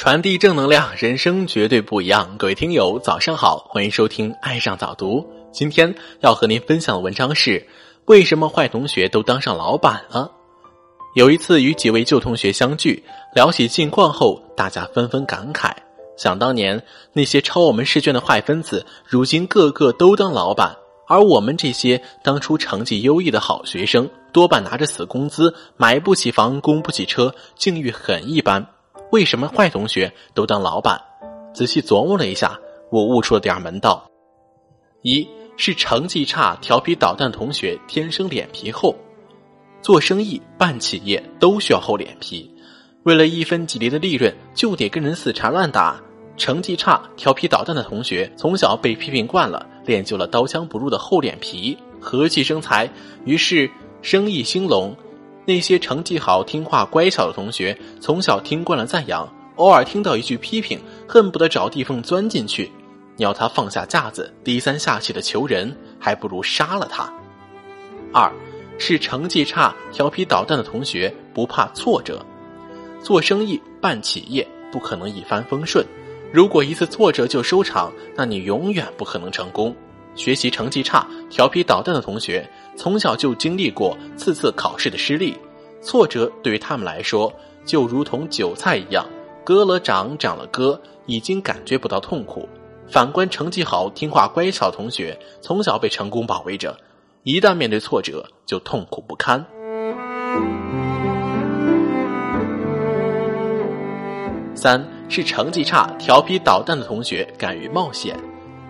传递正能量，人生绝对不一样。各位听友，早上好，欢迎收听《爱上早读》。今天要和您分享的文章是：为什么坏同学都当上老板了？有一次与几位旧同学相聚，聊起近况后，大家纷纷感慨：想当年那些抄我们试卷的坏分子，如今个个都当老板，而我们这些当初成绩优异的好学生，多半拿着死工资，买不起房，供不起车，境遇很一般。为什么坏同学都当老板？仔细琢磨了一下，我悟出了点门道。一是成绩差、调皮捣蛋同学天生脸皮厚，做生意、办企业都需要厚脸皮。为了一分几厘的利润，就得跟人死缠烂打。成绩差、调皮捣蛋的同学从小被批评惯了，练就了刀枪不入的厚脸皮，和气生财，于是生意兴隆。那些成绩好、听话、乖巧的同学，从小听惯了赞扬，偶尔听到一句批评，恨不得找地缝钻进去。你要他放下架子，低三下气的求人，还不如杀了他。二，是成绩差、调皮捣蛋的同学不怕挫折。做生意、办企业不可能一帆风顺，如果一次挫折就收场，那你永远不可能成功。学习成绩差、调皮捣蛋的同学，从小就经历过次次考试的失利，挫折对于他们来说就如同韭菜一样，割了长，长了割，已经感觉不到痛苦。反观成绩好、听话乖巧的同学，从小被成功包围着，一旦面对挫折就痛苦不堪。三是成绩差、调皮捣蛋的同学敢于冒险。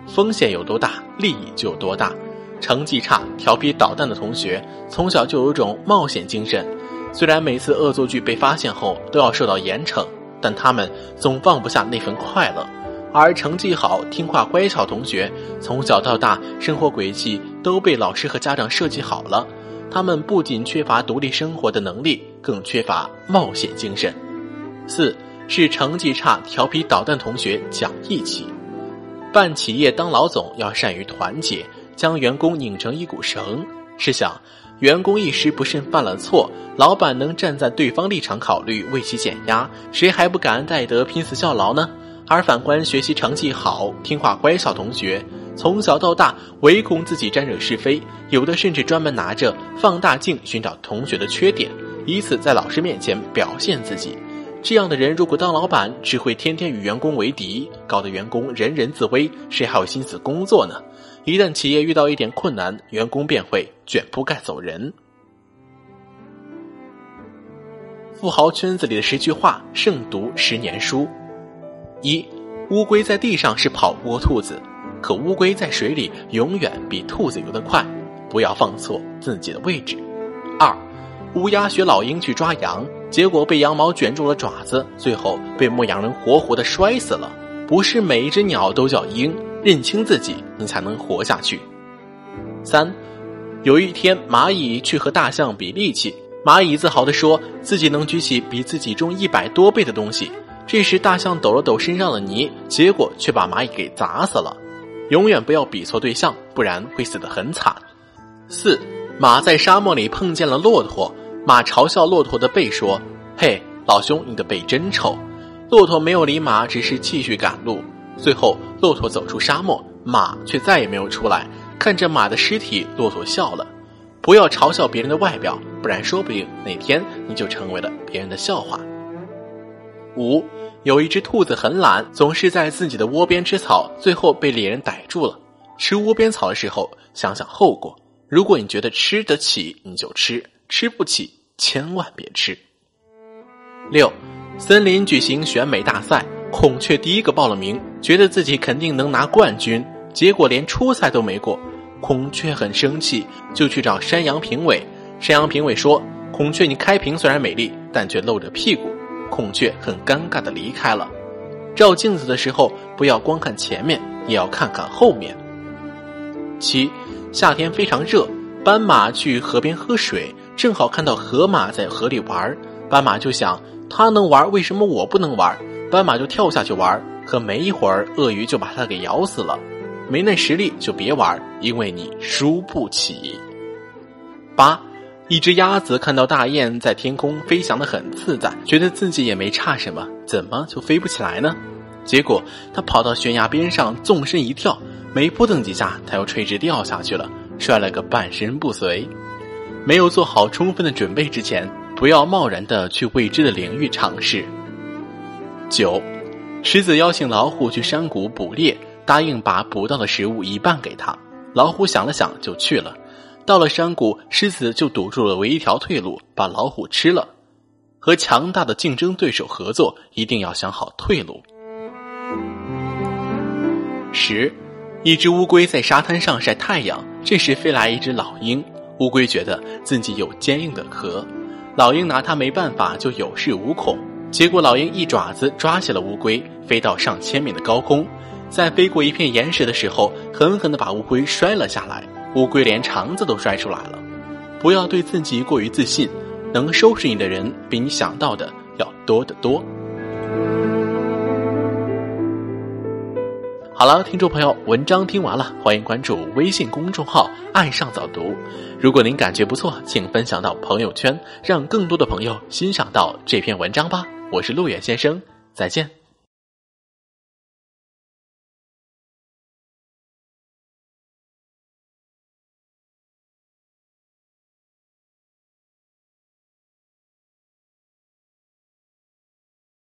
风险有多大，利益就有多大。成绩差、调皮捣蛋的同学，从小就有种冒险精神。虽然每次恶作剧被发现后都要受到严惩，但他们总放不下那份快乐。而成绩好、听话乖巧同学，从小到大生活轨迹都被老师和家长设计好了。他们不仅缺乏独立生活的能力，更缺乏冒险精神。四是成绩差、调皮捣蛋同学讲义气。办企业当老总要善于团结，将员工拧成一股绳。试想，员工一时不慎犯了错，老板能站在对方立场考虑，为其减压，谁还不感恩戴德，拼死效劳呢？而反观学习成绩好、听话乖巧同学，从小到大唯恐自己沾惹是非，有的甚至专门拿着放大镜寻找同学的缺点，以此在老师面前表现自己。这样的人如果当老板，只会天天与员工为敌，搞得员工人人自危，谁还有心思工作呢？一旦企业遇到一点困难，员工便会卷铺盖走人。富豪圈子里的十句话，胜读十年书。一，乌龟在地上是跑不过兔子，可乌龟在水里永远比兔子游得快，不要放错自己的位置。二，乌鸦学老鹰去抓羊。结果被羊毛卷住了爪子，最后被牧羊人活活的摔死了。不是每一只鸟都叫鹰，认清自己，你才能活下去。三，有一天蚂蚁去和大象比力气，蚂蚁自豪地说自己能举起比自己重一百多倍的东西。这时大象抖了抖身上的泥，结果却把蚂蚁给砸死了。永远不要比错对象，不然会死得很惨。四，马在沙漠里碰见了骆驼。马嘲笑骆驼的背说：“嘿，老兄，你的背真臭。”骆驼没有理马，只是继续赶路。最后，骆驼走出沙漠，马却再也没有出来。看着马的尸体，骆驼笑了。不要嘲笑别人的外表，不然说不定哪天你就成为了别人的笑话。五，有一只兔子很懒，总是在自己的窝边吃草，最后被猎人逮住了。吃窝边草的时候，想想后果。如果你觉得吃得起，你就吃。吃不起，千万别吃。六，森林举行选美大赛，孔雀第一个报了名，觉得自己肯定能拿冠军，结果连初赛都没过。孔雀很生气，就去找山羊评委。山羊评委说：“孔雀，你开屏虽然美丽，但却露着屁股。”孔雀很尴尬的离开了。照镜子的时候，不要光看前面，也要看看后面。七，夏天非常热，斑马去河边喝水。正好看到河马在河里玩，斑马就想，它能玩，为什么我不能玩？斑马就跳下去玩，可没一会儿，鳄鱼就把它给咬死了。没那实力就别玩，因为你输不起。八，一只鸭子看到大雁在天空飞翔的很自在，觉得自己也没差什么，怎么就飞不起来呢？结果它跑到悬崖边上，纵身一跳，没扑腾几下，它又垂直掉下去了，摔了个半身不遂。没有做好充分的准备之前，不要贸然的去未知的领域尝试。九，狮子邀请老虎去山谷捕猎，答应把捕到的食物一半给他。老虎想了想，就去了。到了山谷，狮子就堵住了唯一一条退路，把老虎吃了。和强大的竞争对手合作，一定要想好退路。十，一只乌龟在沙滩上晒太阳，这时飞来一只老鹰。乌龟觉得自己有坚硬的壳，老鹰拿它没办法，就有恃无恐。结果老鹰一爪子抓起了乌龟，飞到上千米的高空，在飞过一片岩石的时候，狠狠地把乌龟摔了下来。乌龟连肠子都摔出来了。不要对自己过于自信，能收拾你的人比你想到的要多得多。好了，听众朋友，文章听完了，欢迎关注微信公众号“爱上早读”。如果您感觉不错，请分享到朋友圈，让更多的朋友欣赏到这篇文章吧。我是路远先生，再见。